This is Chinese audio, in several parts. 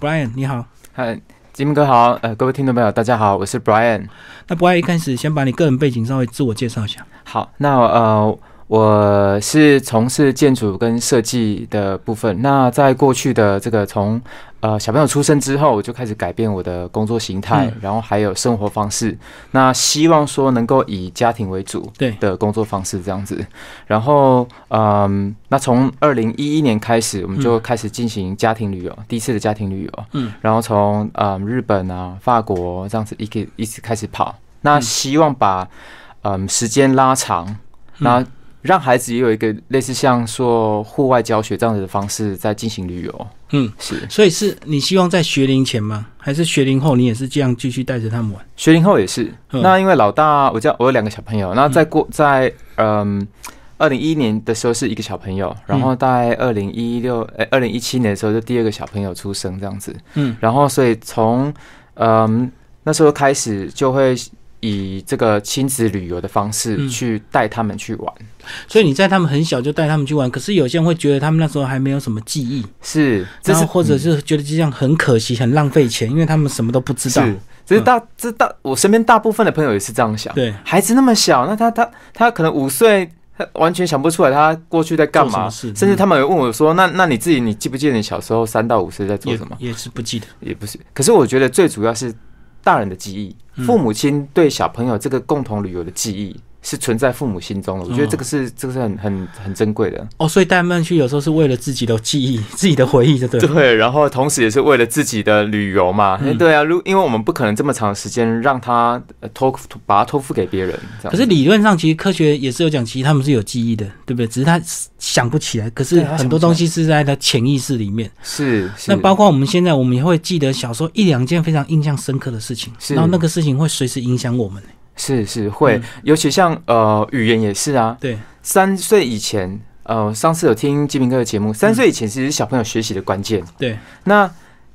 Brian，你好。嗨，吉明哥好，呃，各位听众朋友，大家好，我是 Brian。那 Brian 一开始先把你个人背景稍微自我介绍一下。好，那呃，我是从事建筑跟设计的部分。那在过去的这个从呃小朋友出生之后，我就开始改变我的工作形态，嗯然后还有生活方式。那希望说能够以家庭为主对的工作方式这样子。然后嗯，那从二零一一年开始，我们就开始进行家庭旅游，第一次的家庭旅游。嗯，然后从嗯日本啊、法国这样子一个一直开始跑。那希望把嗯时间拉长，那让孩子也有一个类似像说户外教学这样子的方式在进行旅游。嗯，是所以是你希望在学龄前吗？还是学龄后你也是这样继续带着他们玩？学龄后也是。嗯那因为老大，我叫我有两个小朋友，那在过在嗯。二零一一年的时候是一个小朋友，然后在二零一六呃二零一七年的时候就第二个小朋友出生这样子，嗯，然后所以从嗯那时候开始就会以这个亲子旅游的方式嗯。去带他们去玩，所以你在他们很小就带他们去玩，可是有些人会觉得他们那时候还没有什么记忆，是这是然后或者是觉得这样很可惜、很浪费钱，因为他们什么都不知道。是，这是大这大我身边大部分的朋友也是这样想，对，孩子那么小，那他他他可能五岁，他完全想不出来他过去在干嘛，甚至他们有问我说：“那那你自己你记不记得你小时候三到五岁在做什么？也是不记得。？”也不是，可是我觉得最主要是大人的记忆，嗯。父母亲对小朋友这个共同旅游的记忆是存在父母心中的。我觉得这个是这个是很很很珍贵的。哦，所以带他们去有时候是为了自己的记忆、自己的回忆，对不对？对，然后同时也是为了自己的旅游嘛。对啊，如因为我们不可能这么长时间让他呃托把他托付给别人，可是理论上，其实科学也是有讲，其实他们是有记忆的，对不对？只是他想不起来。可是很多东西是在他潜意识里面。是是那包括我们现在，我们也会记得小时候一两件非常印象深刻的事情，然后那个事情会随时影响我们。是是会嗯，尤其像呃语言也是啊。对，三岁以前，呃，上次有听金明哥的节目，三岁以前其实是小朋友学习的关键。对，那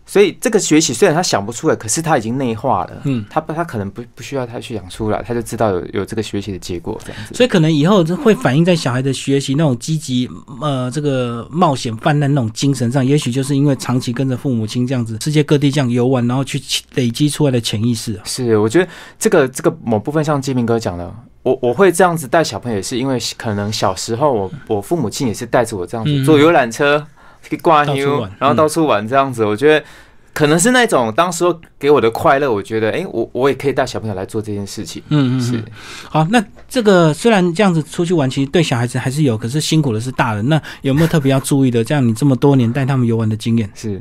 所以这个学习虽然他想不出来，可是他已经内化了。嗯，他不他可能不不需要他去想出来，他就知道有有这个学习的结果这样子。所以可能以后这会反映在小孩的学习那种积极呃这个冒险泛滥那种精神上，也许就是因为长期跟着父母亲这样子世界各地这样游玩，然后去累积出来的潜意识啊。是，我觉得这个这个某部分像金明哥讲的，我我会这样子带小朋友，也是因为可能小时候我我父母亲也是带着我这样子、嗯坐游览车去挂妞，然后到处玩这样子，我觉得。可能是那种当时候给我的快乐，我觉得，哎、我我也可以带小朋友来做这件事情。嗯嗯，是嗯，好，那这个虽然这样子出去玩，其实对小孩子还是有，可是辛苦的是大人。那有没有特别要注意的？这样你这么多年带他们游玩的经验，是，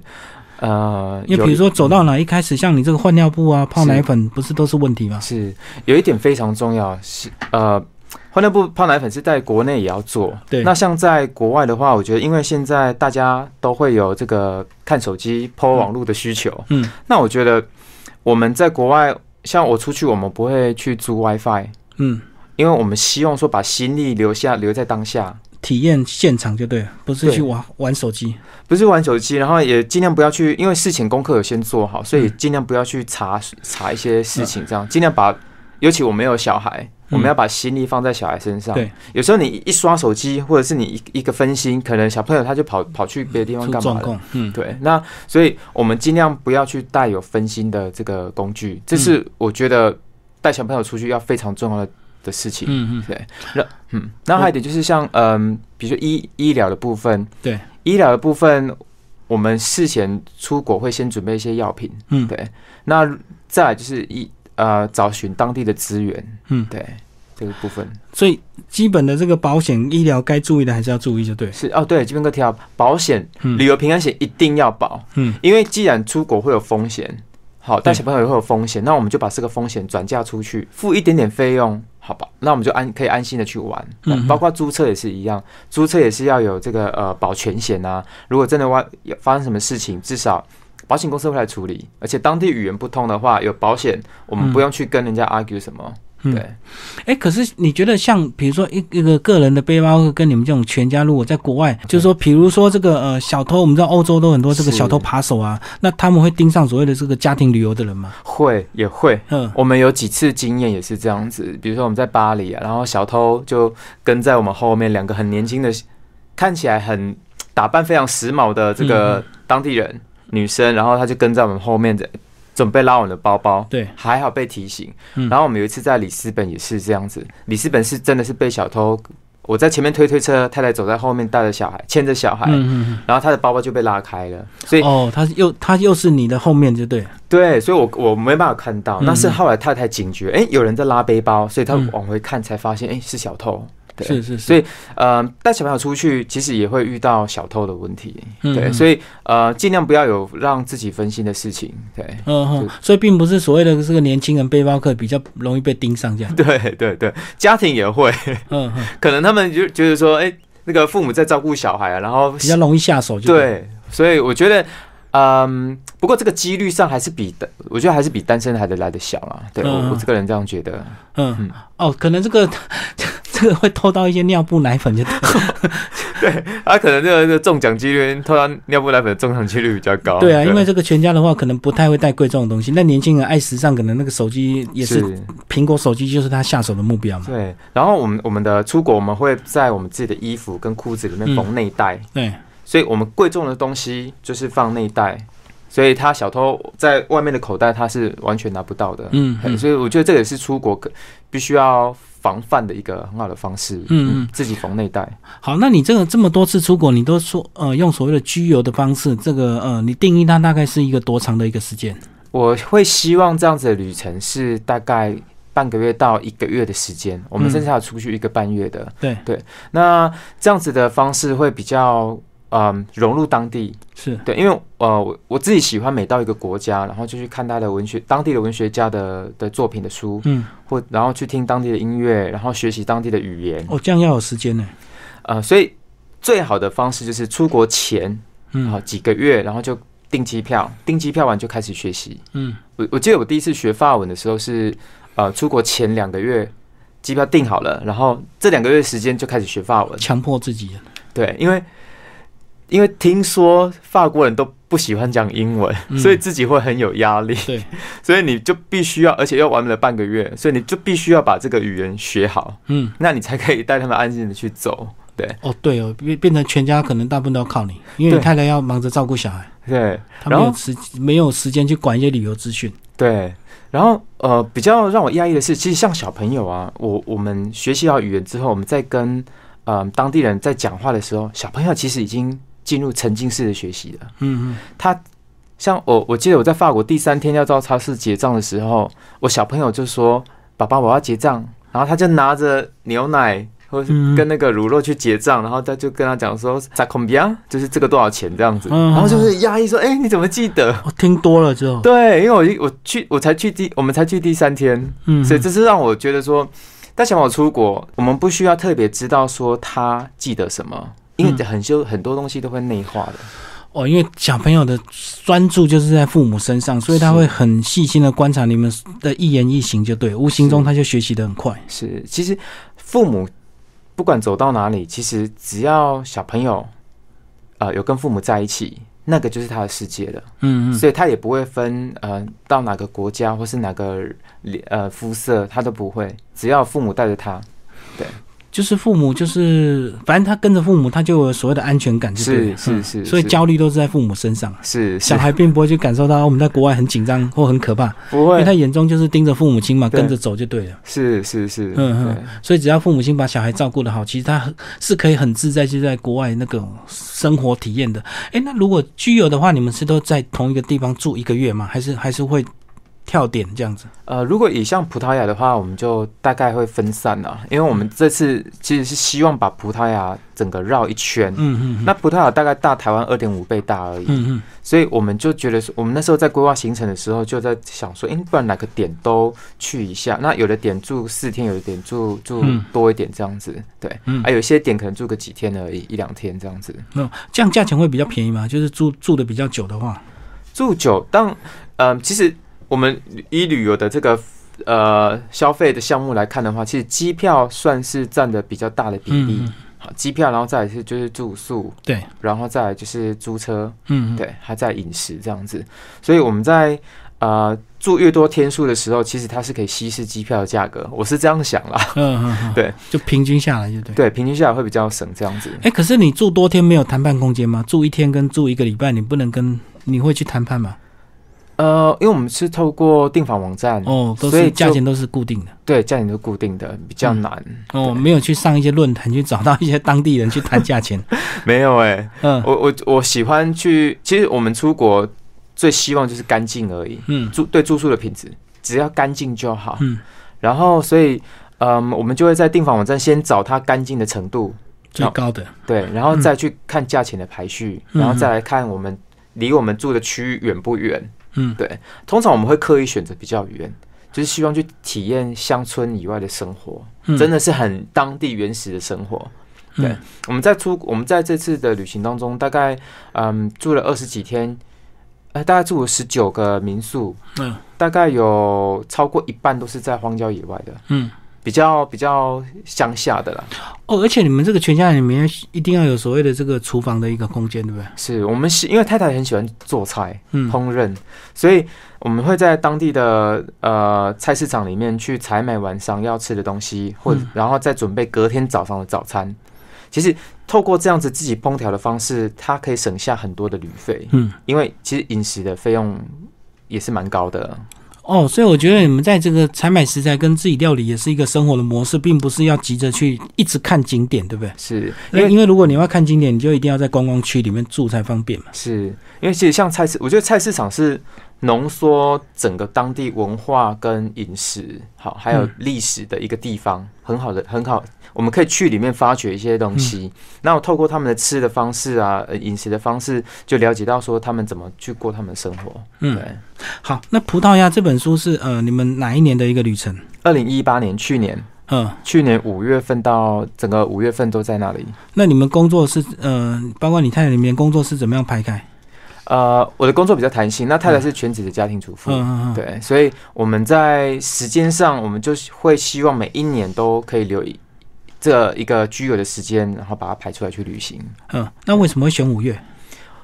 呃，因为比如说走到哪，一开始像你这个换尿布啊、泡奶粉，不是都是问题吗？是有一点非常重要，是呃，换尿布、泡奶粉是在国内也要做。对那像在国外的话，我觉得因为现在大家都会有这个看手机、抛网络的需求，嗯那我觉得我们在国外，像我出去，我们不会去租 WiFi，嗯，因为我们希望说把心力留下，留在当下。体验现场就对了，不是去玩玩手机。不是玩手机，然后也尽量不要去，因为事情功课有先做好，所以嗯尽量不要去查查一些事情，这样尽量把，尤其我没有小孩，我们要把心力放在小孩身上。嗯对，有时候你一刷手机，或者是你一一个分心，可能小朋友他就跑跑去别的地方出干嘛了。嗯，对，那所以我们尽量不要去带有分心的这个工具，这是我觉得带小朋友出去要非常重要的的事情。嗯嗯，对，那嗯，然后还有一点就是像嗯，比如说医医疗的部分，对，医疗的部分，我们事前出国会先准备一些药品，嗯对，那再来就是一呃找寻当地的资源，嗯对，这个部分所以基本的这个保险医疗该注意的还是要注意，就对。是哦，对，这边哥提到保险，嗯旅游平安险一定要保，嗯因为既然出国会有风险，好带小朋友也会有风险，那我们就把这个风险转嫁出去，付一点点费用，好吧？那我们就安可以安心的去玩。嗯嗯，包括租车也是一样，租车也是要有这个呃保全险啊。如果真的发发生什么事情，至少保险公司会来处理。而且当地语言不通的话，有保险，我们不用去跟人家 argue 什么。嗯对，哎，可是你觉得像比如说一一个个人的背包，跟你们这种全家，如果在国外，就是说，比如说这个呃小偷，我们知道欧洲都很多这个小偷扒手啊，那他们会盯上所谓的这个家庭旅游的人吗？会也会。嗯我们有几次经验也是这样子，比如说我们在巴黎啊，然后小偷就跟在我们后面，两个很年轻的，看起来很打扮非常时髦的这个当地人，女生，然后她就跟在我们后面，准备拉我们的包包。对，还好被提醒。嗯然后我们有一次在里斯本也是这样子，里斯本是真的是被小偷，我在前面推推车，太太走在后面带着小孩，牵着小孩，嗯嗯然后她的包包就被拉开了，所以、嗯，哦，他又他又是你的后面就对了，对，所以我我没办法看到。嗯那是后来太太警觉，哎、有人在拉背包，所以她嗯往回看才发现，哎、是小偷。对。是是是，所以呃，带小朋友出去其实也会遇到小偷的问题，对，所以呃，尽量不要有让自己分心的事情，对，嗯哼，所以并不是所谓的这个年轻人背包客比较容易被盯上这样，对对对，家庭也会，嗯哼，可能他们就觉得说，哎、那个父母在照顾小孩啊，然后比较容易下手就了，对，所以我觉得。嗯，不过这个几率上还是比的，我觉得还是比单身还得来的小啊。对我嗯。我这个人这样觉得。嗯嗯，哦，可能这个这个会偷到一些尿布奶粉就对了，他可能这个这个中奖几率，偷到尿布奶粉的中奖几率比较高。对啊，因为这个全家的话可能不太会带贵重的东西，那年轻人爱时尚，可能那个手机也是是。苹果手机就是他下手的目标嘛，对，然后我们我们的出国，我们会在我们自己的衣服跟裤子里面缝内袋，对，所以我们贵重的东西就是放内袋，所以他小偷在外面的口袋他是完全拿不到的。嗯嗯所以我觉得这也是出国可必须要防范的一个很好的方式。嗯嗯自己缝内袋。好，那你这个这么多次出国，你都说呃用所谓的居游的方式，这个呃你定义它大概是一个多长的一个时间？我会希望这样子的旅程是大概半个月到一个月的时间，我们嗯甚至还有出去一个半月的。对对，那这样子的方式会比较嗯融入当地。是，对，因为呃我我自己喜欢每到一个国家，然后就去看他的文学当地的文学家的的作品的书，嗯，或然后去听当地的音乐，然后学习当地的语言。哦，这样要有时间呢。呃，所以最好的方式就是出国前嗯好几个月，然后就订机票，订机票完就开始学习。嗯我我记得我第一次学法文的时候是，呃，出国前两个月机票订好了，然后这两个月时间就开始学法文。强迫自己。对，因为因为听说法国人都不喜欢讲英文，嗯所以自己会很有压力。对，所以你就必须要，而且要玩了半个月，所以你就必须要把这个语言学好，嗯，那你才可以带他们安心的去走。对哦对哦，变变成全家可能大部分都要靠你，因为你太太要忙着照顾小孩，对他没然后有时没有时间去管一些旅游资讯。对。然后呃，比较让我压抑的是，其实像小朋友啊，我我们学习好语言之后，我们在跟嗯、呃当地人在讲话的时候，小朋友其实已经进入沉浸式的学习了。嗯嗯他像我，我记得我在法国第三天要到超市结账的时候，我小朋友就说：“爸爸，我要结账。”然后他就拿着牛奶或是嗯跟那个乳酪去结账，然后他就跟他讲说 m b i a 就是这个多少钱这样子。嗯然后就是压抑说：“哎、你怎么记得我听多了之后？”，对，因为我我去我才去第我们才去第三天，嗯，所以这是让我觉得说，带小朋友出国，我们不需要特别知道说他记得什么，因为嗯。很修很多东西都会内化的。哦，因为小朋友的专注就是在父母身上，所以他会很细心的观察你们的一言一行，就对，无形中他就学习的很快。是，其实父母不管走到哪里，其实只要小朋友呃有跟父母在一起，那个就是他的世界了，嗯嗯，所以他也不会分呃到哪个国家或是哪个呃肤色，他都不会，只要父母带着他，就是父母就是，反正他跟着父母，他就有所谓的安全感就是是是所以焦虑都是在父母身上。是小孩并不会去感受到我们在国外很紧张或很可怕，不会。因为他眼中就是盯着父母亲嘛，跟着走就对了。是是是，嗯嗯，所以只要父母亲把小孩照顾得好，其实他很是可以很自在，就在国外那个生活体验的。诶，那如果居有的话，你们是都在同一个地方住一个月吗？还是还是会跳点这样子？呃，如果以像葡萄牙的话，我们就大概会分散了，因为我们这次其实是希望把葡萄牙整个绕一圈。嗯嗯那葡萄牙大概大台湾二点五倍大而已，嗯嗯所以我们就觉得说，我们那时候在规划行程的时候，就在想说，诶，不然哪个点都去一下。那有的点住四天，有的点住住嗯多一点这样子，对。嗯啊，有些点可能住个几天而已，一两天这样子。嗯，这样价钱会比较便宜吗？就是住住的比较久的话，住久，当呃，其实我们以旅游的这个呃消费的项目来看的话，其实机票算是占的比较大的比例。嗯好，机票，然后再来是就是住宿，对，然后再来就是租车，嗯，对，还在饮食这样子。所以我们在呃住越多天数的时候，其实它是可以稀释机票的价格，我是这样想啦。嗯嗯嗯，对，就平均下来就对。对，平均下来会比较省这样子。哎、可是你住多天没有谈判空间吗？住一天跟住一个礼拜，你不能跟你会去谈判吗？呃，因为我们是透过订房网站，哦，都所以就是价钱都是固定的。对价钱都固定的，比较难。哦，对没有去上一些论坛 去找到一些当地人去谈价钱。没有哎、嗯我我我喜欢去，其实我们出国最希望就是干净而已，嗯住对住宿的品质，只要干净就好。嗯，然后所以，嗯，我们就会在订房网站先找它干净的程度，最高的。对，然后再去看价钱的排序，嗯然后再来看我们离我们住的区域远不远。嗯，对，通常我们会刻意选择比较远，就是希望去体验乡村以外的生活，嗯。真的是很当地原始的生活。对嗯我们在出我们在这次的旅行当中，大概嗯住了二十几天，呃，大概住了十九个民宿，嗯。大概有超过一半都是在荒郊野外的，嗯。比较比较乡下的啦。哦，而且你们这个全家里面一定要有所谓的这个厨房的一个空间，对不对？是我们是，因为太太很喜欢做菜、嗯烹饪，所以我们会在当地的呃菜市场里面去采买晚上要吃的东西，或嗯然后再准备隔天早上的早餐。其实透过这样子自己烹调的方式，它可以省下很多的旅费，嗯。因为其实饮食的费用也是蛮高的。哦，所以我觉得你们在这个采买食材跟自己料理也是一个生活的模式，并不是要急着去一直看景点，对不对？是因为因为如果你要看景点，你就一定要在观光区里面住才方便嘛。是因为其实像菜市，我觉得菜市场是浓缩整个当地文化跟饮食，好还有嗯历史的一个地方，很好的很好，我们可以去里面发掘一些东西。那我透过他们的吃的方式啊，呃饮食的方式，就了解到说他们怎么去过他们的生活。嗯，对，好，那葡萄牙这本书是呃你们哪一年的一个旅程？二零一八年去年。嗯，去年五月份到整个五月份都在那里。那你们工作是呃，包括你太太里面工作是怎么样排开？呃，我的工作比较弹性，那太太是全职的家庭主妇。嗯对，所以我们在时间上，我们就会希望每一年都可以留一这一个居留的时间，然后把它排出来去旅行。嗯，那为什么会选五月？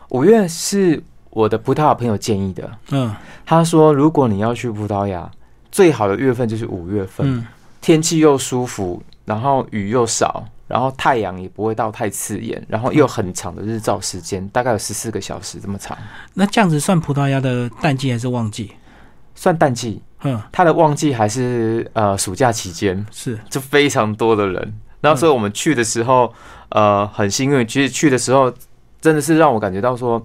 五月是我的葡萄牙朋友建议的，嗯他说如果你要去葡萄牙，最好的月份就是五月份，嗯天气又舒服，然后雨又少。然后太阳也不会到太刺眼，然后又很长的日照时间，大概有十四个小时这么长，那这样子算葡萄牙的淡季还是旺季？算淡季。嗯，它的旺季还是呃暑假期间，是，就非常多的人。那所以我们去的时候，呃，很幸运。其实去的时候，真的是让我感觉到说，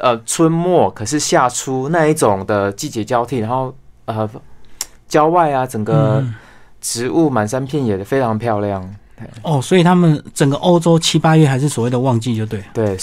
呃，春末可是夏初那一种的季节交替，然后呃，郊外啊，整个嗯植物满山遍野的，非常漂亮。哦，所以他们整个欧洲七八月还是所谓的旺季，就对。对，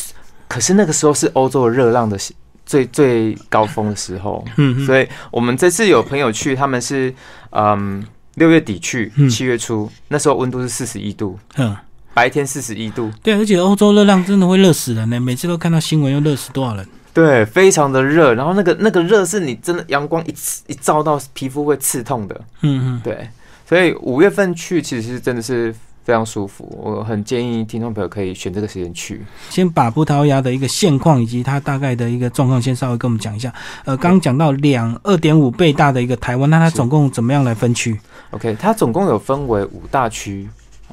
可是那个时候是欧洲的热浪的最最高峰的时候，嗯嗯。所以我们这次有朋友去，他们是嗯六月底去嗯，七月初，那时候温度是四十一度，嗯，白天四十一度，对，而且欧洲热浪真的会热死人呢，每次都看到新闻，又热死多少人。对，非常的热，然后那个那个热是你真的阳光一刺一照到皮肤会刺痛的，嗯嗯，对，所以五月份去其实真的是非常舒服，我很建议听众朋友可以选这个时间去。先把葡萄牙的一个现况以及它大概的一个状况，先稍微跟我们讲一下。呃，刚刚讲到两二点五倍大的一个台湾，那它总共怎么样来分区？OK，它总共有分为五大区。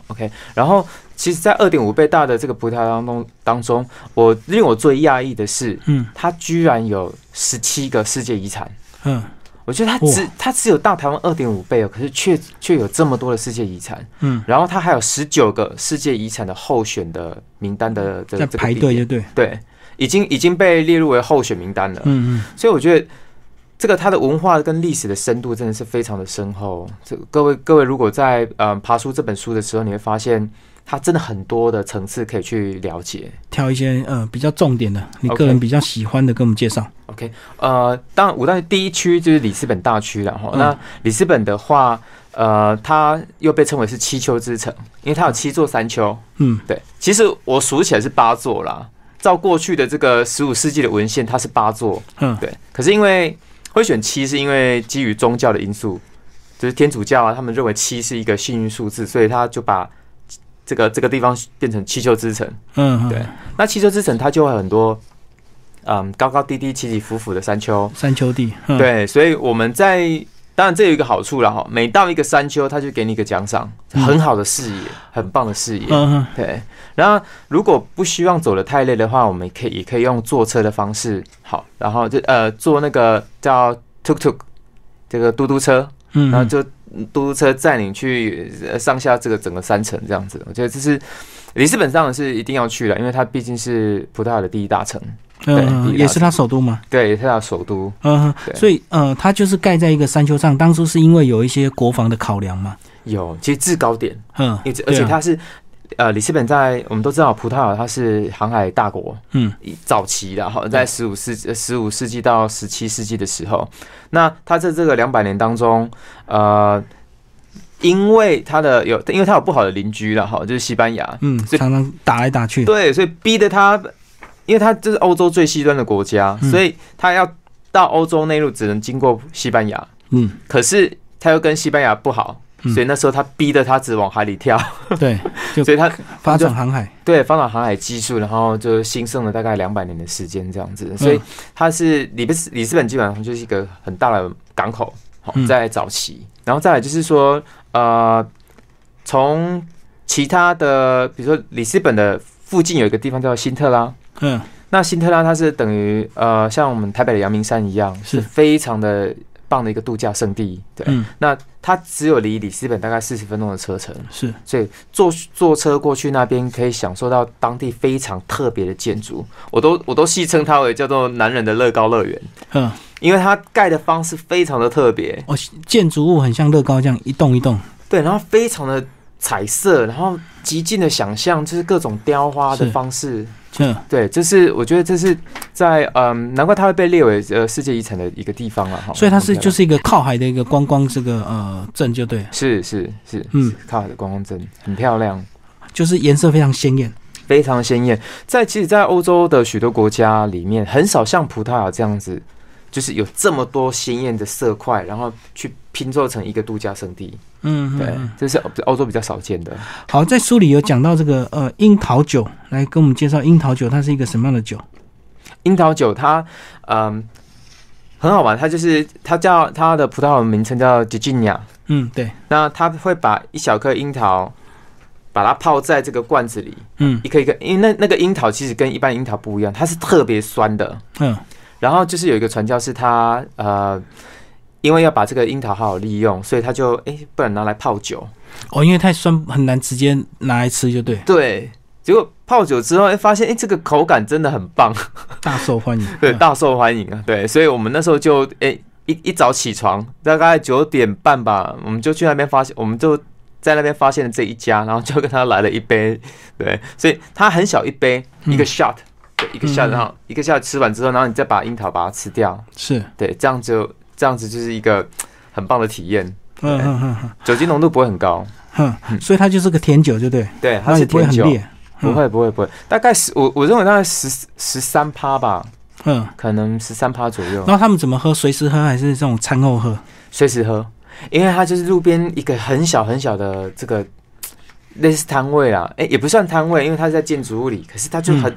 OK，然后其实，在二点五倍大的这个葡萄牙当中当中，我令我最讶异的是，嗯它居然有十七个世界遗产。嗯我觉得它只它只有大台湾二点五倍哦，可是却却有这么多的世界遗产。嗯，然后它还有十九个世界遗产的候选的名单的这个排队就对。对，已经已经被列入为候选名单了。嗯嗯所以我觉得这个它的文化跟历史的深度真的是非常的深厚。这各位各位如果在呃爬出这本书的时候，你会发现它真的很多的层次可以去了解。挑一些呃比较重点的，你个人比较喜欢的，跟我们介绍。OK，呃，当然五大第一区就是里斯本大区了哈。嗯那里斯本的话，呃，它又被称为是七丘之城，因为它有七座山丘。嗯对，其实我数起来是八座啦。照过去的这个十五世纪的文献，它是八座。嗯对，可是因为会选七，是因为基于宗教的因素，就是天主教啊，他们认为七是一个幸运数字，所以他就把这个这个地方变成七丘之城。嗯，嗯对，那七丘之城它就会很多，嗯，高高低低、起起伏伏的山丘。山丘地。嗯、，对，所以我们在当然这有一个好处了哈，每到一个山丘，它就给你一个奖赏，嗯很好的视野，很棒的视野。嗯哼，对，然后如果不希望走的太累的话，我们也可以也可以用坐车的方式，好，然后就呃坐那个叫 tuk tuk 这个嘟嘟车，嗯，然后就嘟嘟车载你去呃上下这个整个山城这样子。我觉得这是里斯本当然是一定要去的，因为它毕竟是葡萄牙的第一大城，嗯也是它首都嘛。对，也是它首都。嗯哼，所以呃，它就是盖在一个山丘上，当初是因为有一些国防的考量嘛。有，其实制高点，嗯，而且它是。呃，里斯本在我们都知道，葡萄牙它是航海大国，嗯。早期的哈，在十五世十五世纪到十七世纪的时候，那它在这个两百年当中，呃，因为它的有，因为它有不好的邻居了哈，就是西班牙，嗯，所以常常打来打去。对，所以逼得他，因为它这是欧洲最西端的国家，嗯所以他要到欧洲内陆只能经过西班牙，嗯，可是他又跟西班牙不好，嗯所以那时候他逼得他只往海里跳，对，所以他发展航海。对，发展航海技术，然后就兴盛了大概两百年的时间这样子，所以它是里斯里斯本基本上就是一个很大的港口，好嗯。在早期，然后再来就是说，呃，从其他的，比如说里斯本的附近有一个地方叫辛特拉，嗯，那辛特拉它是等于呃像我们台北的阳明山一样，是。是非常的棒的一个度假胜地，对，嗯，那它只有离里斯本大概四十分钟的车程。是，所以坐坐车过去那边可以享受到当地非常特别的建筑，我都我都戏称它为叫做男人的乐高乐园，嗯，因为它盖的方式非常的特别，哦，建筑物很像乐高这样一栋一栋。对，然后非常的彩色，然后极尽的想象，就是各种雕花的方式，嗯，对，这是我觉得这是在嗯，难怪它会被列为呃世界遗产的一个地方了哈，所以它是就是一个靠海的一个观光这个呃镇就对了，是是是，嗯嗯，靠海的观光镇很漂亮。就是颜色非常鲜艳。非常鲜艳。在其实，在欧洲的许多国家里面，很少像葡萄牙这样子，就是有这么多鲜艳的色块，然后去拼凑成一个度假胜地。嗯，对这是欧洲比较少见的。好，在书里有讲到这个呃樱桃酒，来跟我们介绍樱桃酒，它是一个什么样的酒？樱桃酒它，嗯，很好玩，它就是它叫它的葡萄牙名称叫 g i g i n a 嗯，对，那它会把一小颗樱桃，把它泡在这个罐子里，嗯一颗一颗，因为那那个樱桃其实跟一般樱桃不一样，它是特别酸的。嗯然后就是有一个传教士他，呃，因为要把这个樱桃好好利用，所以他就哎、不然拿来泡酒。哦，因为太酸很难直接拿来吃，就对，对，结果泡酒之后，哎、发现哎、这个口感真的很棒，大受欢迎。对，嗯大受欢迎啊。对，所以我们那时候就哎、一一早起床，大概九点半吧，我们就去那边发现，我们就在那边发现了这一家，然后就跟他来了一杯，对，所以他很小一杯，一个嗯 shot，、对，一个嗯。然后一个 shot 吃完之后，然后你再把樱桃把它吃掉，是，对，这样就这样子就是一个很棒的体验，嗯嗯嗯嗯。酒精浓度不会很高，嗯，所以它就是个甜酒，就对，对，它是甜酒，不会不会不会，大概十我我认为大概十十三趴吧，嗯，可能十三趴左右然，后他们怎么喝？随时喝还是这种餐后喝？随时喝，因为它就是路边一个很小很小的这个类似摊位啦，哎、也不算摊位，因为它是在建筑物里，可是它就很、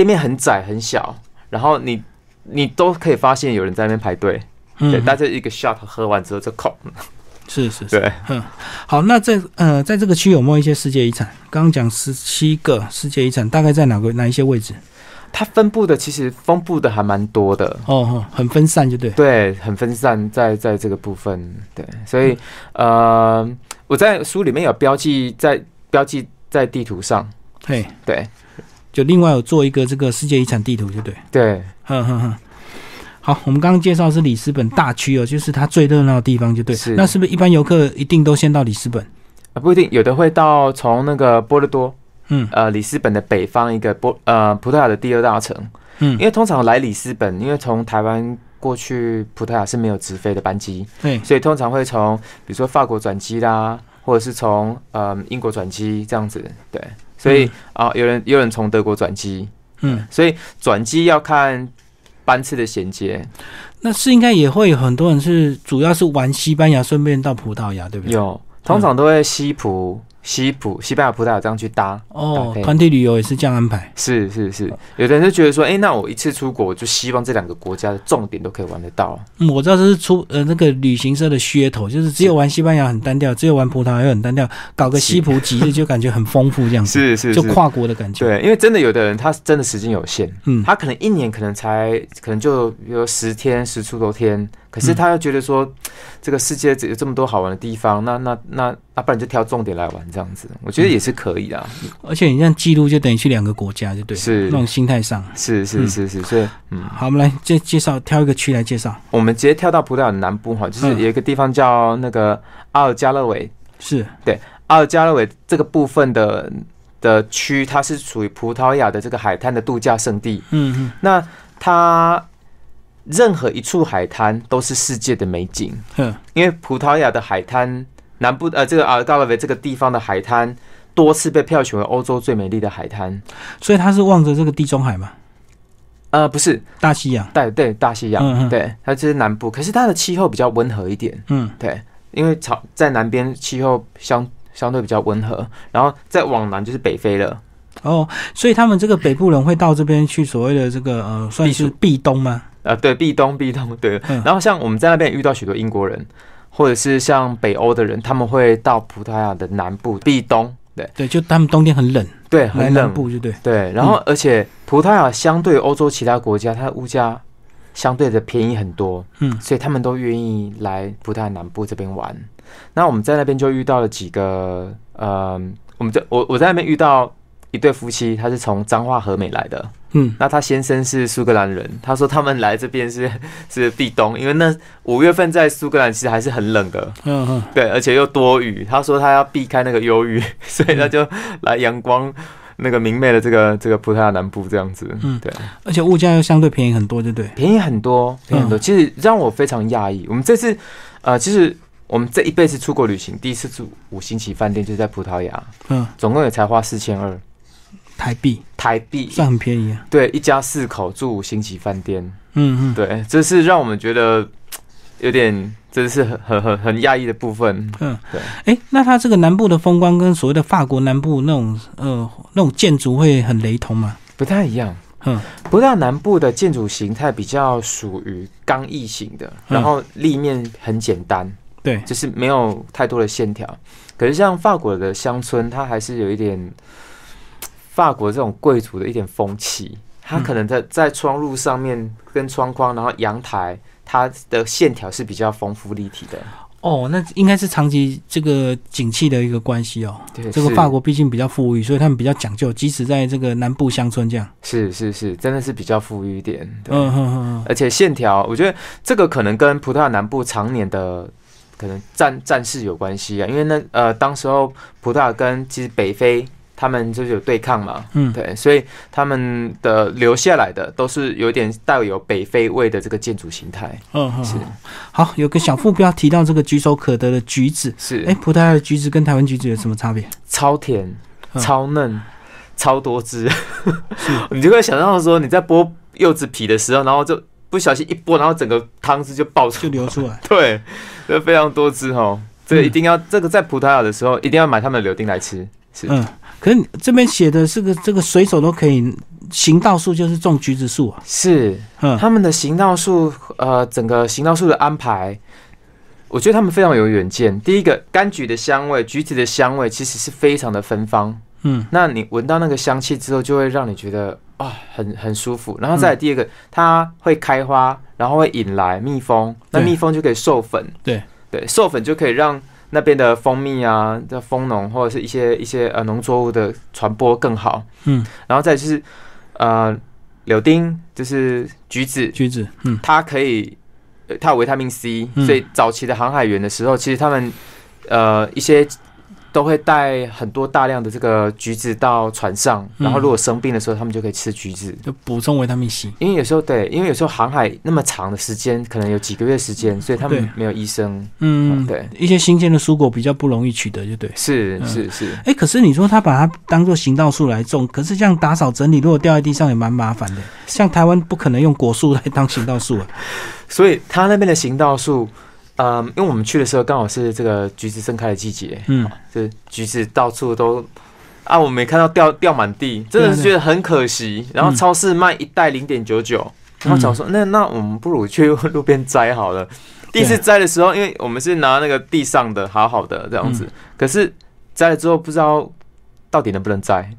店面很窄很小，然后你你都可以发现有人在那边排队，对，嗯，大家一个 shot 喝完之后就空，是是是。对。好，那在呃，在这个区有没有一些世界遗产？刚刚讲十七个世界遗产，大概在哪个哪一些位置？它分布的其实分布的还蛮多的，哦哦，很分散，就对。对，很分散在在这个部分，对，所以呃，我在书里面有标记在标记在地图上，嘿，对就另外有做一个这个世界遗产地图，就对。对哼哼哼。好，我们刚刚介绍是里斯本大区哦，就是它最热闹的地方，就对。是那是不是一般游客一定都先到里斯本？啊，不一定，有的会到从那个波尔多，嗯呃，里斯本的北方一个波呃葡萄牙的第二大城，嗯因，为通常来里斯本，因为从台湾过去葡萄牙是没有直飞的班机，对，所以通常会从比如说法国转机啦，或者是从呃英国转机这样子，对，所以啊、有人有人从德国转机，嗯，所以转机要看班次的衔接，那是应该也会有很多人是主要是玩西班牙，顺便到葡萄牙，对不对？有通常都会西葡西普、西班牙、葡萄牙这样去搭。哦团体旅游也是这样安排。是是是，有的人就觉得说，哎、那我一次出国，我就希望这两个国家的重点都可以玩得到。嗯，我知道这是出呃那个旅行社的噱头，就是只有玩西班牙很单调，只有玩葡萄牙又很单调，搞个西葡几日就感觉很丰富这样子，是是，就跨国的感觉。对，因为真的有的人他真的时间有限，嗯，他可能一年可能才可能就比如十天十出头天，可是他又觉得说，这个世界有这么多好玩的地方，那那那那不然就挑重点来玩这样子，我觉得也是可以的。而且你这样记录就等于去两个国家，就对，是。那种心态上。是是是是，所以嗯，好，我们来介介绍挑一个区来介绍。我们直接跳到葡萄牙的南部哈，就是嗯有一个地方叫那个阿尔加勒韦，是。对，阿尔加勒韦这个部分的的区，它是属于葡萄牙的这个海滩的度假胜地。嗯嗯。那它任何一处海滩都是世界的美景，哼，因为葡萄牙的海滩南部呃这个阿尔加勒维这个地方的海滩多次被票选为欧洲最美丽的海滩。所以它是望着这个地中海嘛，呃，不是，大西洋。对对，大西洋，嗯嗯。对，它就是南部，可是它的气候比较温和一点，嗯。对，因为朝在南边气候相相对比较温和，然后再往南就是北非了。哦，所以他们这个北部人会到这边去所谓的这个呃，算是避冬吗？呃，对，壁东，壁东，对。嗯然后像我们在那边也遇到许多英国人，或者是像北欧的人，他们会到葡萄牙的南部壁东，对对，就他们冬天很冷，对，很冷，南部就对。对。然后而且葡萄牙相对欧洲其他国家，它的物价相对的便宜很多，嗯所以他们都愿意来葡萄牙南部这边玩。那我们在那边就遇到了几个，呃，我们在我我在那边遇到一对夫妻，他是从彰化和美来的，嗯。那他先生是苏格兰人，他说他们来这边是 是避冬，因为那五月份在苏格兰其实还是很冷的，嗯嗯，对，而且又多雨。他说他要避开那个忧郁，所以他就来阳光那个明媚的这个这个葡萄牙南部这样子，嗯。对，而且物价又相对便宜很多，对不对？便宜很多，便宜很多。嗯。其实让我非常讶异，我们这次呃，其实我们这一辈子出国旅行，第一次住五星级饭店就是在葡萄牙，嗯，总共也才花四千二台币台币，算很便宜啊。对，一家四口住五星级饭店。嗯嗯，对，这是让我们觉得 有点，真是很很很很压抑的部分。嗯，对。哎，那它这个南部的风光跟所谓的法国南部那种呃那种建筑会很雷同吗？不太一样。嗯葡萄牙南部的建筑形态比较属于刚毅型的，嗯然后立面很简单，对，就是没有太多的线条。可是像法国的乡村，它还是有一点法国这种贵族的一点风气。它可能在在窗户上面跟窗框，然后阳台，它的线条是比较丰富立体的。哦，那应该是长期这个景气的一个关系哦。对，这个法国毕竟比较富裕，所以他们比较讲究，即使在这个南部乡村这样。是是是，真的是比较富裕一点。对嗯哼哼哼，而且线条，我觉得这个可能跟葡萄牙南部常年的可能战战事有关系啊，因为那呃，当时候葡萄牙跟其实北非他们就是有对抗嘛，嗯，对，所以他们的留下来的都是有点带有北非味的这个建筑形态，嗯哼哼，好，有个小副标提到这个举手可得的橘子，是，哎，葡萄牙的橘子跟台湾橘子有什么差别？超甜、嗯。超嫩、超多汁，你就会想象说你在剥柚子皮的时候，然后就不小心一剥，然后整个汤汁就爆出就流出来。对，这非常多汁哦。这个一定要，这个在葡萄牙的时候一定要买他们的柳丁来吃。是，嗯，可是你这边写的是个这个随手都可以行道树，就是种橘子树啊。是嗯他们的行道树，呃，整个行道树的安排，我觉得他们非常有远见。第一个，柑橘的香味、橘子的香味，其实是非常的芬芳。嗯那你闻到那个香气之后，就会让你觉得啊，很很舒服。然后再来第二个，它会开花，然后会引来蜜蜂，那蜜蜂就可以授粉。对对，授粉就可以让那边的蜂蜜啊的蜂农或者是一些一些呃农作物的传播更好。嗯，然后再就是呃柳丁，就是橘子，橘子，嗯。它可以呃它有维他命 C，、嗯。所以早期的航海员的时候，其实他们呃一些都会带很多大量的这个橘子到船上，嗯然后如果生病的时候，他们就可以吃橘子。就补充维他命 C。因为有时候对，因为有时候航海那么长的时间，可能有几个月时间，所以他对们没有医生。嗯，对，一些新鲜的蔬果比较不容易取得，就对。是嗯是是，哎，可是你说他把它当做行道树来种，可是这样打扫整理，如果掉在地上也蛮麻烦的。像台湾不可能用果树来当行道树啊。所以他那边的行道树，嗯，因为我们去的时候刚好是这个橘子盛开的季节，嗯，就是橘子到处都啊，我没看到掉掉满地，真的是觉得很可惜。然后超市卖一袋零点九九，然后想说，那那我们不如去路边摘好了。第一次摘的时候，因为我们是拿那个地上的好好的这样子，可是摘了之后不知道到底能不能摘。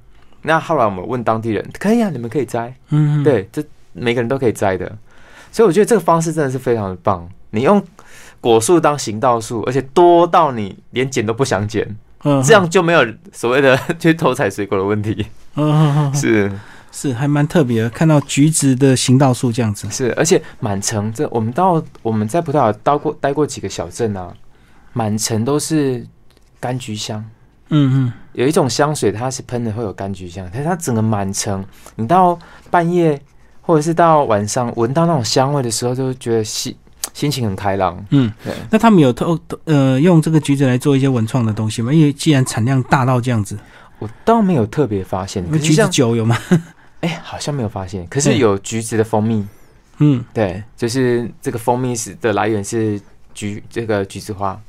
那后来我们问当地人，可以啊，你们可以摘，嗯，对，这每个人都可以摘的。所以我觉得这个方式真的是非常的棒。你用果树当行道树，而且多到你连捡都不想捡，嗯，这样就没有所谓的 去偷采水果的问题。嗯，是是还蛮特别的，看到橘子的行道树这样子。是，而且满城这我们到我们在葡萄牙待过待过几个小镇啊，满城都是柑橘香。嗯嗯，有一种香水，它是喷的会有柑橘香，但是它整个满城，你到半夜或者是到晚上闻到那种香味的时候，就觉得心心情很开朗。嗯，对。那他们有偷呃用这个橘子来做一些文创的东西吗？因为既然产量大到这样子，我倒没有特别发现。橘子酒有吗？哎，好像没有发现。可是有橘子的蜂蜜。嗯，对，就是这个蜂蜜是的来源是橘这个橘子花。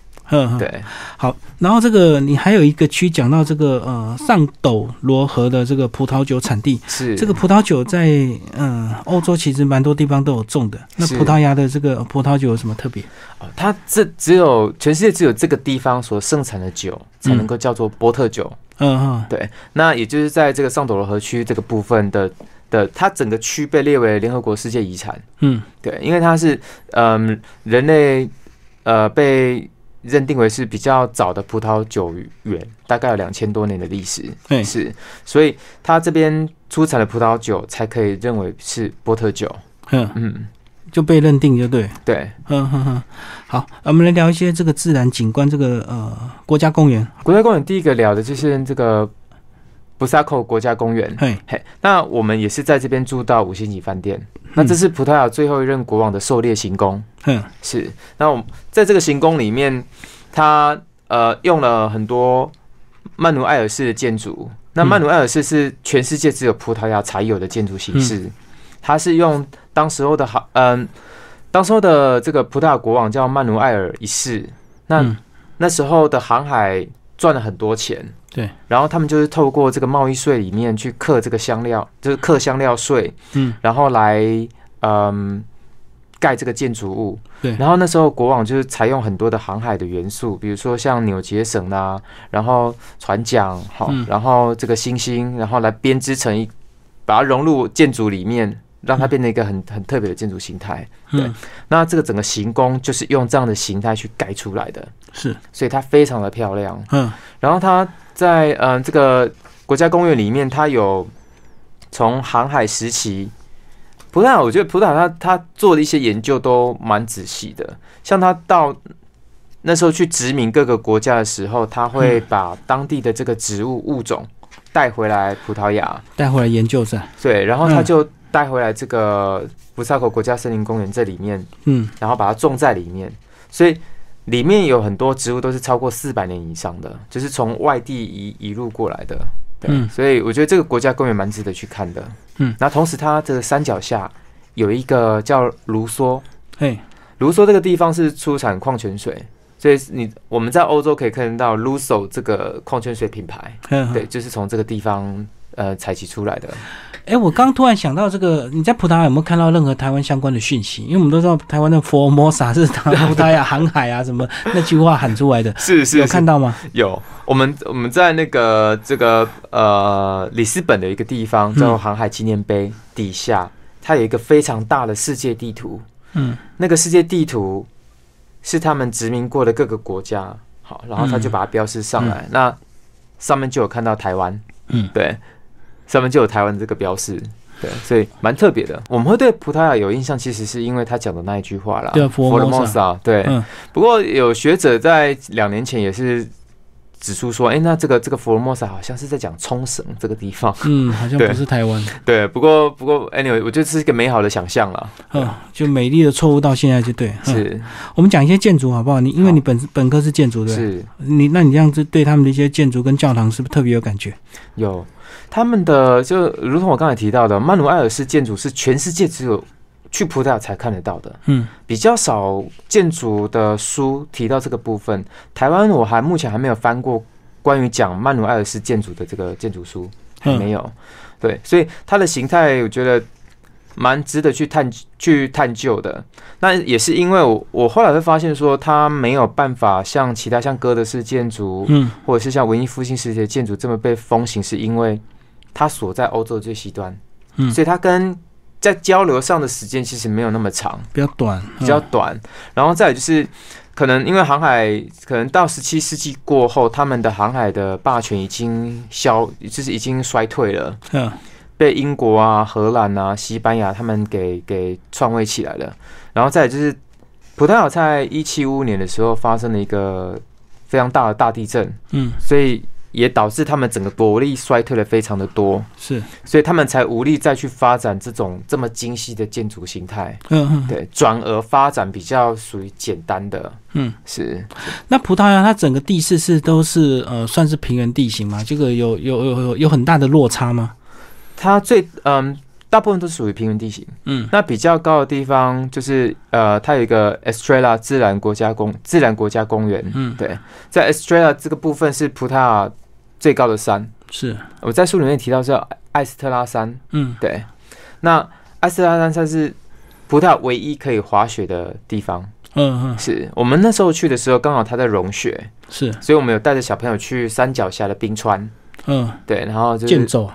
对，好，然后这个你还有一个区讲到这个呃上斗罗河的这个葡萄酒产地，是这个葡萄酒在嗯欧洲其实蛮多地方都有种的。那葡萄牙的这个葡萄酒有什么特别？哦，它这只有全世界只有这个地方所盛产的酒才能够叫做波特酒。嗯嗯，对，那也就是在这个上斗罗河区这个部分的的，它整个区被列为联合国世界遗产。嗯，对，因为它是嗯人类呃被。认定为是比较早的葡萄酒园，大概有两千多年的历史。对，是，所以它这边出产的葡萄酒才可以认为是波特酒。嗯嗯，就被认定就对。对，嗯哼哼。好，我们来聊一些这个自然景观，这个呃国家公园。国家公园第一个聊的就是这个。布萨克国家公园，嘿，嘿，那我们也是在这边住到五星级饭店。那这是葡萄牙最后一任国王的狩猎行宫，嗯，是。那我们在这个行宫里面，他呃用了很多曼努埃尔式的建筑。那曼努埃尔式是全世界只有葡萄牙才有的建筑形式，它是用当时候的航，嗯，当时候的这个葡萄牙国王叫曼努埃尔一世。那那时候的航海赚了很多钱。对，然后他们就是透过这个贸易税里面去克这个香料，就是克香料税，嗯，然后来嗯盖这个建筑物。对，然后那时候国王就是采用很多的航海的元素，比如说像纽结绳啦，然后船桨，好，然后这个星星，然后来编织成一，把它融入建筑里面，让它变成一个很很特别的建筑形态。对，那这个整个行宫就是用这样的形态去盖出来的，是，所以它非常的漂亮。嗯，然后它。在嗯，这个国家公园里面，它有从航海时期，葡萄牙，我觉得葡萄牙它它做的一些研究都蛮仔细的。像他到那时候去殖民各个国家的时候，他会把当地的这个植物物种带回来葡萄牙，带回来研究是对，然后他就带回来这个布萨口国家森林公园这里面，嗯，然后把它种在里面，所以。里面有很多植物都是超过四百年以上的，就是从外地移移入过来的。对，所以我觉得这个国家公园蛮值得去看的。嗯，那同时它这个山脚下有一个叫卢梭，嘿，卢梭这个地方是出产矿泉水，所以你我们在欧洲可以看得到 Luso 这个矿泉水品牌，对，就是从这个地方呃采集出来的。哎，我刚突然想到这个，你在葡萄牙有没有看到任何台湾相关的讯息？因为我们都知道台湾的佛摩萨是 葡萄牙航海啊什么那句话喊出来的，是是有看到吗？有，我们我们在那个这个呃里斯本的一个地方叫航海纪念碑底下，它有一个非常大的世界地图。嗯，那个世界地图是他们殖民过的各个国家，好，然后他就把它标示上来，那上面就有看到台湾。嗯，对。上面就有台湾这个标示，对，所以蛮特别的。我们会对葡萄牙有印象，其实是因为他讲的那一句话啦，对，佛罗莫萨，对。不过有学者在两年前也是指出说，哎，那这个这个佛罗莫萨好像是在讲冲绳这个地方，嗯，好像不是台湾。对，不过不过，anyway，我觉得是一个美好的想象了。嗯，就美丽的错误到现在就对。是，我们讲一些建筑好不好？你因为你本本科是建筑的，是你那你这样子对他们的一些建筑跟教堂是不是特别有感觉？有。他们的就如同我刚才提到的，曼努埃尔式建筑是全世界只有去葡萄牙才看得到的，嗯比较少建筑的书提到这个部分。台湾我还目前还没有翻过关于讲曼努埃尔斯建筑的这个建筑书，还嗯没有。对，所以它的形态我觉得蛮值得去探去探究的。那也是因为我我后来会发现说，它没有办法像其他像哥德式建筑，嗯或者是像文艺复兴时期的建筑这么被风行，是因为它所在欧洲最西端，嗯所以它跟在交流上的时间其实没有那么长，比较短，比较嗯短。然后再有就是，可能因为航海，可能到十七世纪过后，他们的航海的霸权已经消，就是已经衰退了。嗯被英国啊、荷兰啊、西班牙他们给给篡位起来了。然后再来就是，葡萄牙在一七五五年的时候发生了一个非常大的大地震，嗯所以也导致他们整个国力衰退的非常的多，是所以他们才无力再去发展这种这么精细的建筑形态。嗯嗯对，转而发展比较属于简单的，嗯。是那葡萄牙它整个地势是都是呃算是平原地形吗？这个有有有有有很大的落差吗？它最嗯。大部分都是属于平原地形，嗯那比较高的地方就是呃，它有一个 Estrella 自然国家公自然国家公园。嗯对，在 Estrella 这个部分是葡萄牙最高的山，是。我在书里面提到叫艾斯特拉山。嗯。对，那艾斯特拉山算是葡萄牙唯一可以滑雪的地方。嗯嗯。是。我们那时候去的时候，刚好它在融雪，是。所以我们有带着小朋友去山脚下的冰川。嗯。对，然后就是健走。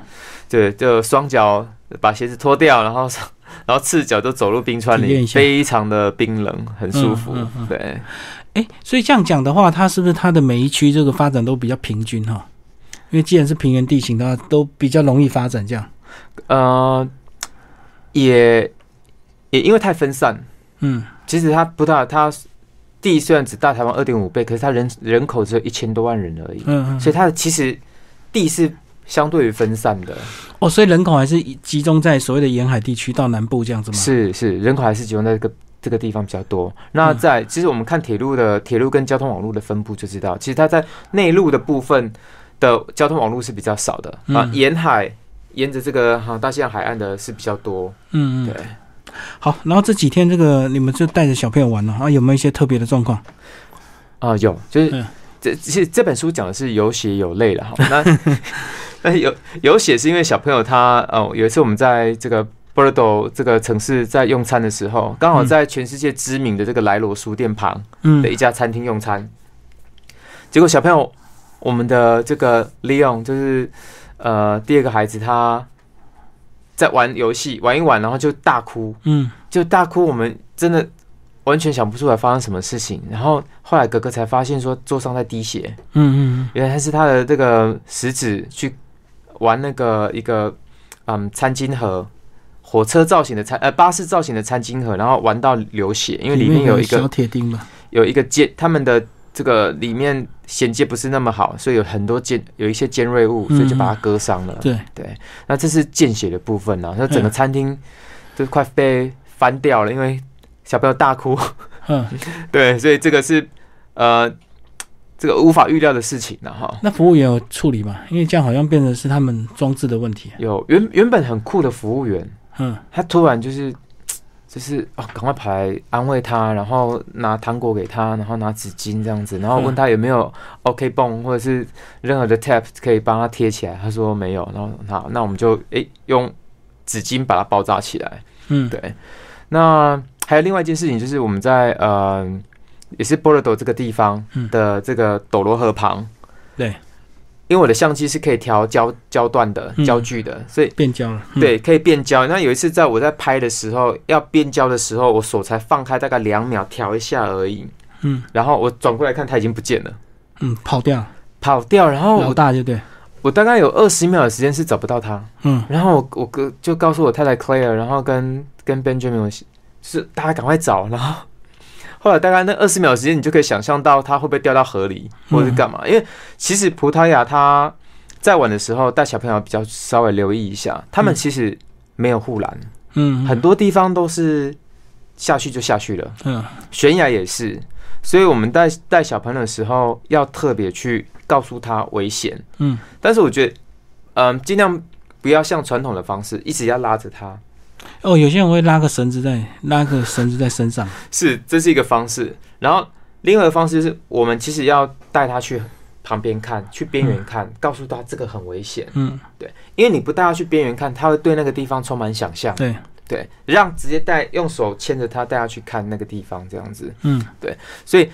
对，就双脚把鞋子脱掉，然后 然后赤脚就走入冰川里，非常的冰冷，很舒服。嗯嗯嗯。对，哎，所以这样讲的话，它是不是它的每一区这个发展都比较平均哈？因为既然是平原地形的话，都比较容易发展这样。呃，也也因为太分散，嗯其实它不大，它地虽然只大台湾二点五倍，可是它人人口只有一千多万人而已，嗯嗯，所以它的其实地是相对于分散的，哦，所以人口还是集中在所谓的沿海地区到南部这样子吗？是是，人口还是集中在这个这个地方比较多。那嗯在、其实我们看铁路的铁路跟交通网络的分布就知道，其实它在内陆的部分的交通网络是比较少的、啊嗯，沿海沿着这个哈、大西洋海岸的是比较多。嗯嗯对，好，然后这几天这个你们就带着小朋友玩了啊？有没有一些特别的状况？啊、有就是、嗯这其实这本书讲的是有血有泪的哈。那 那有有血是因为小朋友他哦，有一次我们在这个。波尔多这个城市在用餐的时候，刚好在全世界知名的这个莱罗书店旁嗯的一家餐厅用餐，结果小朋友，我们的这个 Leon 就是呃第二个孩子，他在玩游戏玩一玩，然后就大哭，嗯就大哭，我们真的完全想不出来发生什么事情。然后后来哥哥才发现说桌上在滴血，嗯嗯原来是他的这个食指去玩那个一个嗯餐巾盒。火车造型的餐呃巴士造型的餐巾盒，然后玩到流血，因为里面有一个小铁钉嘛？有一个接他们的这个里面衔接不是那么好，所以有很多尖有一些尖锐物，所以就把它割伤了。对，对，那这是见血的部分呢、那整个嗯餐厅都快被翻掉了，因为小朋友大哭。嗯，对，所以这个是呃这个无法预料的事情了哈。那服务员有处理吗？因为这样好像变成是他们装置的问题。有原原本很酷的服务员，嗯他突然就是。就是哦，赶快跑来安慰他，然后拿糖果给他，然后拿纸巾这样子，然后问他有没有 OK 泵或者是任何的 tap 可以帮他贴起来。他说没有，然后好，那我们就诶、用纸巾把它包扎起来。嗯对，那还有另外一件事情，就是我们在呃也是波罗多这个地方嗯的这个斗罗河旁，对，因为我的相机是可以调焦焦段的嗯焦距的，所以变焦了。嗯，对，可以变焦。那有一次在我在拍的时候，要变焦的时候，我手才放开大概两秒，调一下而已。嗯然后我转过来看，它已经不见了，嗯，跑掉，跑掉。然后老大就对。我大概有二十秒的时间是找不到它。嗯然后我我哥就告诉我太太 Claire，然后跟跟 Benjamin，我是大家赶快找。然后后来大概那二十秒时间，你就可以想象到它会不会掉到河里，或者是干嘛？因为其实葡萄牙它在玩的时候，带小朋友比较稍微留意一下，他们嗯其实没有护栏。嗯，很多地方都是下去就下去了，嗯。悬崖也是，所以我们带带小朋友的时候要特别去告诉他危险。嗯，但是我觉得，嗯，尽量不要像传统的方式一直要拉着他，哦，有些人会拉个绳子在拉个绳子在身上，是，这是一个方式。然后另外一个方式就是，我们其实要带他去旁边看，去边缘看，告诉他这个很危险。嗯，对，因为你不带他去边缘看，他会对那个地方充满想象。对，对，让直接带用手牵着他带他去看那个地方，这样子，嗯，对所以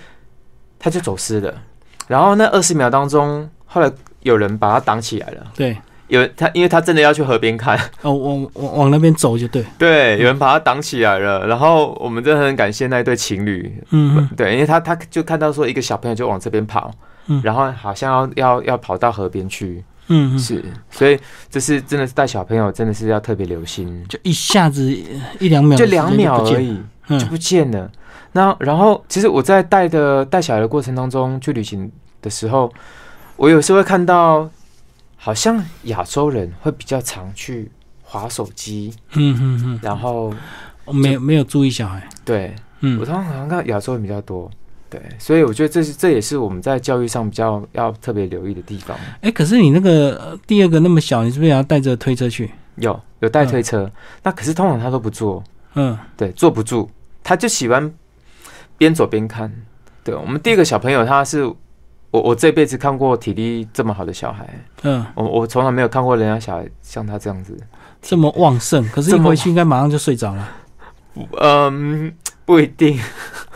他就走失了。然后那二十秒当中，后来有人把他挡起来了。对，有他，因为他真的要去河边看，哦，往往往那边走就对，对，有人把他挡起来了。然后我们真的很感谢那一对情侣，嗯嗯对，因为他他就看到说一个小朋友就往这边跑，嗯。然后好像要要要跑到河边去，嗯嗯，是，所以这是真的是带小朋友真的是要特别留心，就一下子一两秒，就两秒而，已嗯。就不见了。那然后其实我在带的带小孩的过程当中，去旅行的时候，我有时候会看到，好像亚洲人会比较常去划手机，嗯嗯嗯，然后我没有没有注意小孩，对嗯我嗯通常好像看亚洲人比较多。对，所以我觉得这是这也是我们在教育上比较要特别留意的地方。哎，可是你那个呃第二个那么小，你是不是也要带着推车去？有有带推车，那可是通常他都不坐，嗯对，坐不住，他就喜欢边走边看。对我们第一个小朋友，他是我我这辈子看过体力这么好的小孩，嗯，我我从来没有看过人家小孩像他这样子。这么旺盛，可是一回去应该马上就睡着了。嗯，不一定，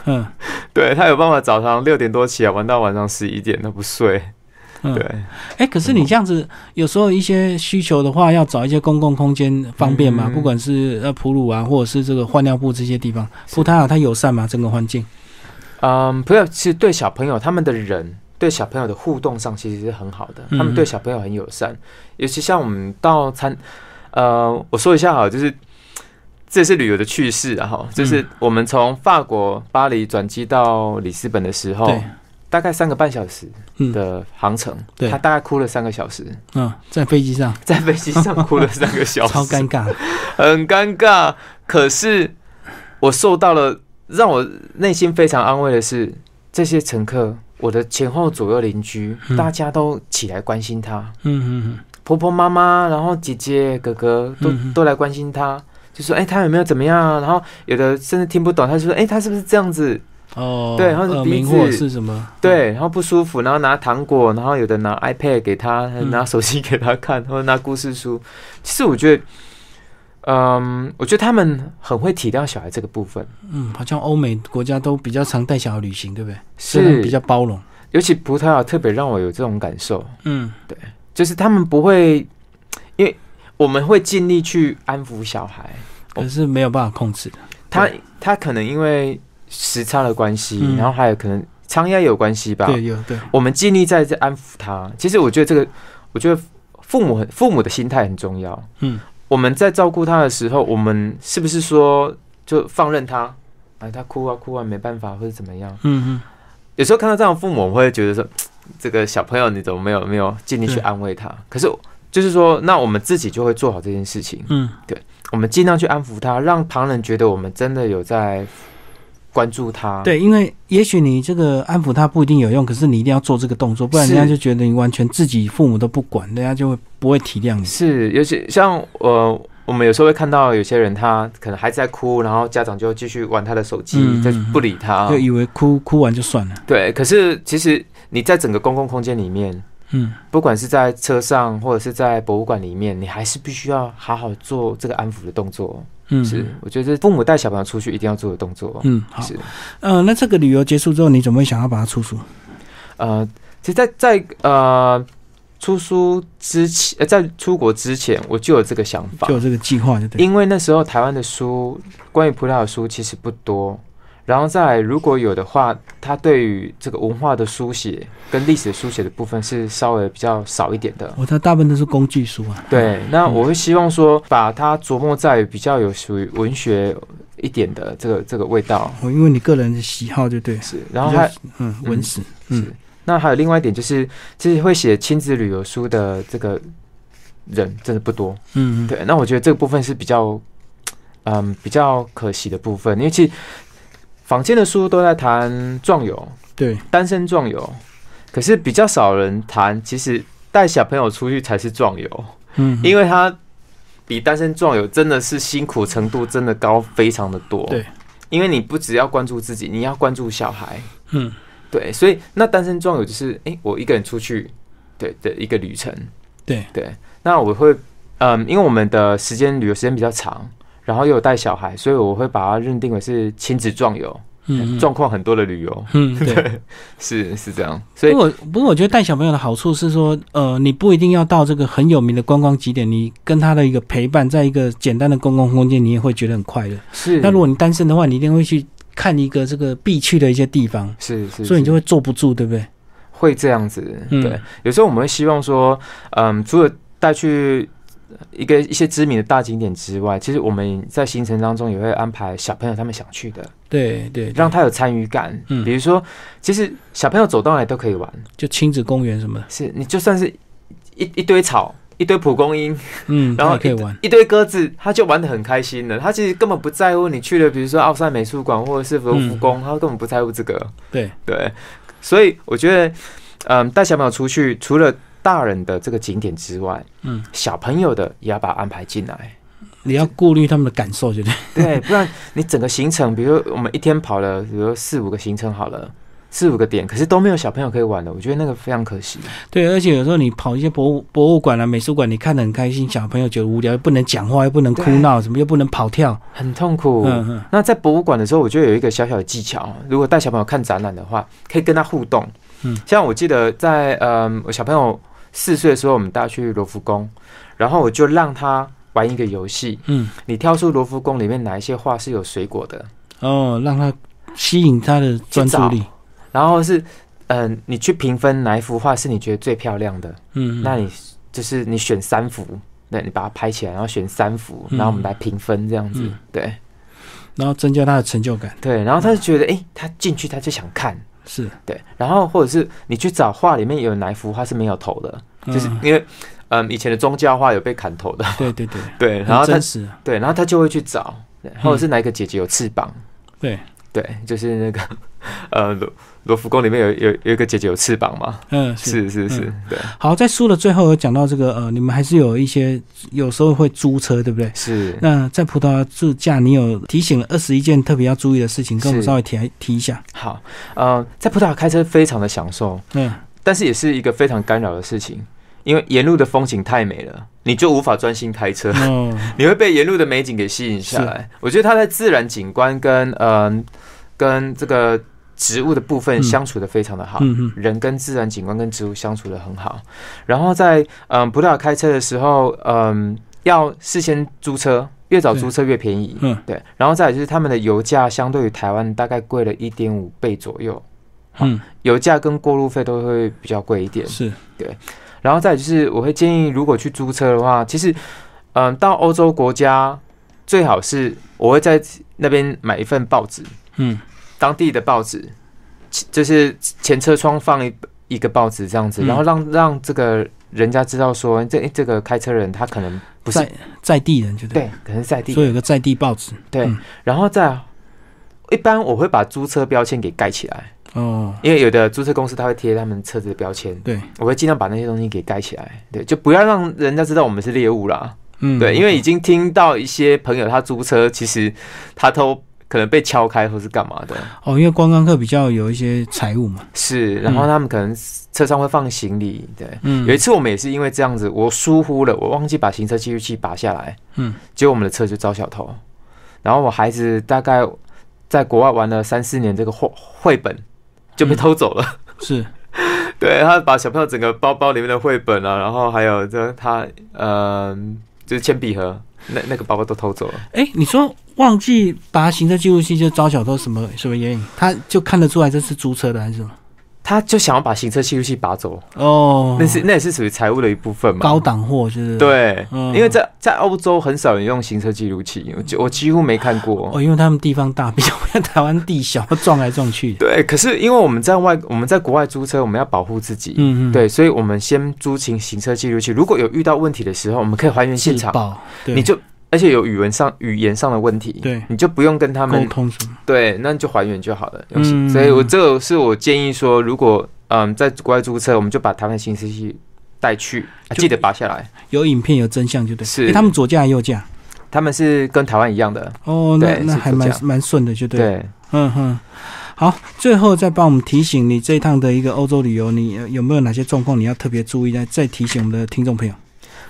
嗯 对他有办法早上六点多起来玩到晚上十一点都不睡。嗯，对，哎，可是你这样子，有时候一些需求的话，要找一些公共空间方便嘛？嗯不管是呃哺乳啊，或者是这个换尿布这些地方，是葡萄牙它友善嘛？整个环境，嗯，不要其实对小朋友他们的人对小朋友的互动上其实是很好的，嗯他们对小朋友很友善，尤其像我们到餐，呃，我说一下哈，就是这是旅游的趣事啊哈，就是我们从法国巴黎转机到里斯本的时候对，大概三个半小时嗯。的航程，对他大概哭了三个小时，嗯，在飞机上 在飞机上哭了三个小时，超尴尬，很尴尬。可是我受到了让我内心非常安慰的是，这些乘客，我的前后左右邻居，嗯大家都起来关心他，嗯嗯婆婆妈妈，然后姐姐哥哥都、都来关心他。就说哎、他有没有怎么样？然后有的甚至听不懂，他就说哎、他是不是这样子？嗯，哦，对然后鼻子或是什么？对，然后不舒服，然后拿糖果，然后有的拿 iPad 给他，嗯拿手机给他看，或者拿故事书。其实我觉得，嗯，我觉得他们很会体谅小孩这个部分，嗯，好像欧美国家都比较常带小孩旅行，对不对？是比较包容。尤其葡萄牙特别让我有这种感受，嗯对就是他们不会，因为我们会尽力去安抚小孩，可是没有办法控制的。他他可能因为时差的关系，嗯然后还有可能仓压有关系吧，对，有对，我们尽力在这安抚他。其实我觉得这个，我觉得父母很父母的心态很重要。嗯我们在照顾他的时候，我们是不是说就放任他？哎，他哭啊哭啊，没办法，或者怎么样？嗯嗯，有时候看到这样的父母，我会觉得说，这个小朋友你怎么没有没有尽力去安慰他？可是就是说，那我们自己就会做好这件事情，嗯，对我们尽量去安抚他，让旁人觉得我们真的有在关注他。对，因为也许你这个安抚他不一定有用，可是你一定要做这个动作，不然人家就觉得你完全自己父母都不管，人家就会不会体谅你。是，尤其像呃，我们有时候会看到有些人，他可能孩子在哭，然后家长就继续玩他的手机，嗯就不理他。就以为哭哭完就算了。对，可是其实你在整个公共空间里面，嗯，不管是在车上或者是在博物馆里面，你还是必须要好好做这个安抚的动作。嗯，是，我觉得父母带小朋友出去一定要做的动作。嗯，好，是，呃，那这个旅游结束之后，你怎么会想要把它出书？呃，其实在，在呃出书之前，呃，在出国之前，我就有这个想法就。有这个计划，就对。因为那时候台湾的书，关于葡萄牙的书其实不多，然后再来如果有的话，他对于这个文化的书写跟历史的书写的部分是稍微比较少一点的。我它大部分都是工具书啊。对，那我会希望说，把它琢磨在比较有属于文学一点的这个这个味道。我因为你个人的喜好，就对。是，然后还比较嗯文史，嗯，那还有另外一点就是，其实会写亲子旅游书的这个人真的不多。嗯嗯，对，那我觉得这个部分是比较，嗯，比较可惜的部分，因为其实坊间的书都在谈壮游、对，单身壮游，可是比较少人谈，其实带小朋友出去才是壮游，嗯，因为他比单身壮游真的是辛苦程度真的高非常的多。对，因为你不只要关注自己，你要关注小孩。嗯，对，所以那单身壮游就是，哎、我一个人出去，对的一个旅程。对对，那我会，嗯，因为我们的时间旅游时间比较长，然后又有带小孩，所以我会把它认定为是亲子壮游，状况很多的旅游。嗯，对。是是这样，所以不过，不过我觉得带小朋友的好处是说，呃，你不一定要到这个很有名的观光景点，你跟他的一个陪伴，在一个简单的公共空间，你也会觉得很快乐。是那如果你单身的话，你一定会去看一个这个必去的一些地方，是是，所以你就是会坐不住，对不对？会这样子。嗯对，有时候我们会希望说，嗯，除了带去一个一些知名的大景点之外，其实我们在行程当中也会安排小朋友他们想去的，对对，让他有参与感。嗯比如说，其实小朋友走到哪都可以玩，就亲子公园什么的，是你就算是一一堆草。一堆蒲公英，嗯，然后可以玩。一堆鸽子，他就玩的很开心了。他其实根本不在乎你去了，比如说奥赛美术馆或者是卢浮宫，他根本不在乎这个。对对，所以我觉得，嗯，带小朋友出去，除了大人的这个景点之外，嗯，小朋友的也要把它安排进来。你要顾虑他们的感受，对不对？对，不然你整个行程，比如说我们一天跑了，比如四五个行程好了。四五个点，可是都没有小朋友可以玩的，我觉得那个非常可惜。对，而且有时候你跑一些博物博物馆啊、美术馆，你看得很开心，小朋友觉得无聊，又不能讲话，又不能哭闹，什么又不能跑跳，很痛苦。嗯嗯，那在博物馆的时候，我觉得有一个小小的技巧，如果带小朋友看展览的话，可以跟他互动。嗯，像我记得在嗯，我小朋友四岁的时候，我们带他去罗浮宫，然后我就让他玩一个游戏，嗯，你挑出罗浮宫里面哪一些画是有水果的，哦，让他吸引他的专注力，然后是嗯、你去评分哪一幅画是你觉得最漂亮的，嗯，那你就是你选三幅。那你把它拍起来，然后选三幅，嗯然后我们来评分，这样子，嗯对。然后增加他的成就感，对，然后他就觉得，哎、他进去他就想看，是，对，然后或者是你去找画里面有哪一幅画是没有头的，就是嗯因为嗯以前的宗教画有被砍头的，对对对，对，然后他对，然后他就会去找，或者是哪一个姐姐有翅膀，对，对，就是那个呃罗罗浮宫里面有有有一个姐姐有翅膀嘛，嗯，是。是是对，好，在书的最后有讲到这个，呃，你们还是有一些有时候会租车，对不对？是那在葡萄牙自驾，你有提醒了二十一件特别要注意的事情，跟我们稍微提提一下。好，呃，在葡萄牙开车非常的享受，嗯，但是也是一个非常干扰的事情，因为沿路的风景太美了，你就无法专心开车。哦，你会被沿路的美景给吸引下来。我觉得它在自然景观跟嗯、跟这个植物的部分嗯相处的非常的好。人跟自然景观跟植物相处的很好，然后在嗯葡萄牙开车的时候，嗯要事先租车，越早租车越便宜。嗯，对，然后再来就是他们的油价相对于台湾大概贵了一点五倍左右，嗯，油价跟过路费都会比较贵一点。是，然后再就是，我会建议，如果去租车的话，其实，嗯，到欧洲国家最好是我会在那边买一份报纸，嗯。当地的报纸，就是前车窗放一一个报纸这样子，嗯。然后让让这个人家知道说，这这个开车人他可能不是在在地人，就对，对，可能是在地所以有个在地报纸。对嗯，然后再一般我会把租车标签给盖起来，哦，因为有的租车公司他会贴他们车子的标签，对，我会尽量把那些东西给盖起来，对，就不要让人家知道我们是猎物啦。嗯，对，因为已经听到一些朋友他租车，其实他都可能被敲开或是干嘛的，哦，因为观光客比较有一些财务嘛。是，然后他们可能车上会放行李，对。嗯，有一次我们也是因为这样子，我疏忽了，我忘记把行车记录器拔下来，嗯，结果我们的车就遭小偷，然后我孩子大概在国外玩了三四年，这个绘绘本就被偷走了。是，对他把小朋友整个包包里面的绘本啊，然后还有这他呃就是铅笔盒，那那个包包都偷走了。哎，你说忘记把行车记录器就招小偷，什么什么原因？他就看得出来这是租车的还是什么？他就想要把行车记录器拔走，哦，那是那也是属于财务的一部分嘛。高档货，就是。对，嗯因为在在欧洲很少人用行车记录器，我几我几乎没看过。哦，因为他们地方大，比较台湾地小，撞来撞去。对，可是因为我们在外我们在国外租车，我们要保护自己，嗯嗯，对，所以我们先租行行车记录器。如果有遇到问题的时候，我们可以还原现场，对，你就而且有语文上语言上的问题，对你就不用跟他们沟们通什么？对，那你就还原就好了。嗯所以我这个是我建议说，如果嗯在国外租车，我们就把台湾行车记带去，啊记得拔下来。有影片有真相就对。是诶他们左驾右驾？他们是跟台湾一样的，哦，那那还蛮蛮顺的，就对。对。嗯哼。好，最后再帮我们提醒你这一趟的一个欧洲旅游，你呃有没有哪些状况你要特别注意？再再提醒我们的听众朋友。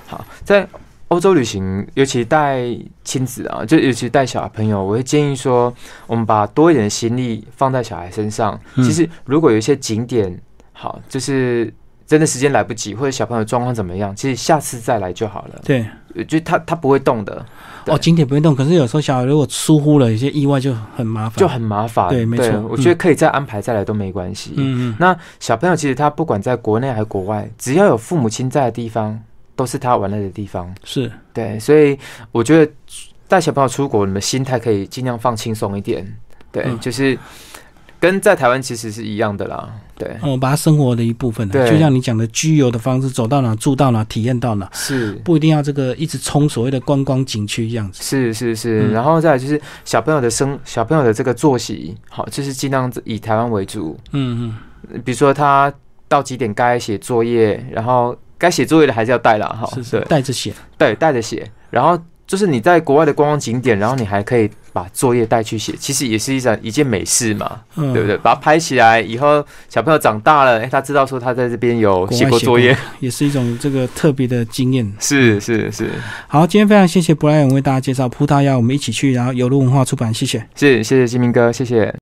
好，在欧洲旅行，尤其带亲子啊，就尤其带小朋友，我会建议说，我们把多一点的心力放在小孩身上。嗯其实，如果有一些景点，好，就是真的时间来不及，或者小朋友状况怎么样，其实下次再来就好了。对，就他他不会动的，哦，景点不会动，可是有时候小孩如果疏忽了，有些意外就很麻烦。就很麻烦。对没错我觉得可以再安排再来都没关系。嗯嗯，那小朋友其实他不管在国内还是国外，只要有父母亲在的地方，都是他玩乐的地方。是对，所以我觉得带小朋友出国，你们心态可以尽量放轻松一点。对，嗯就是跟在台湾其实是一样的啦。对，哦，把它生活的一部分，对就像你讲的居游的方式，走到哪住到哪，体验到哪，是不一定要这个一直冲所谓的观光景区这样子。是是是，嗯然后再来就是小朋友的生小朋友的这个作息，好，就是尽量以台湾为主。嗯嗯比如说他到几点该写作业，然后该写作业的还是要带啦，哈嗯，，是是对带着写。对，带着写，然后。就是你在国外的观光景点，然后你还可以把作业带去写，其实也是一件一件美事嘛。嗯，对不对？把它拍起来，以后小朋友长大了，哎，他知道说他在这边有写过作业，也是一种这个特别的经验。是是是好，今天非常谢谢布莱恩为大家介绍葡萄牙，我们一起去，然后有路文化出版，谢谢。是，谢谢金明哥，谢谢。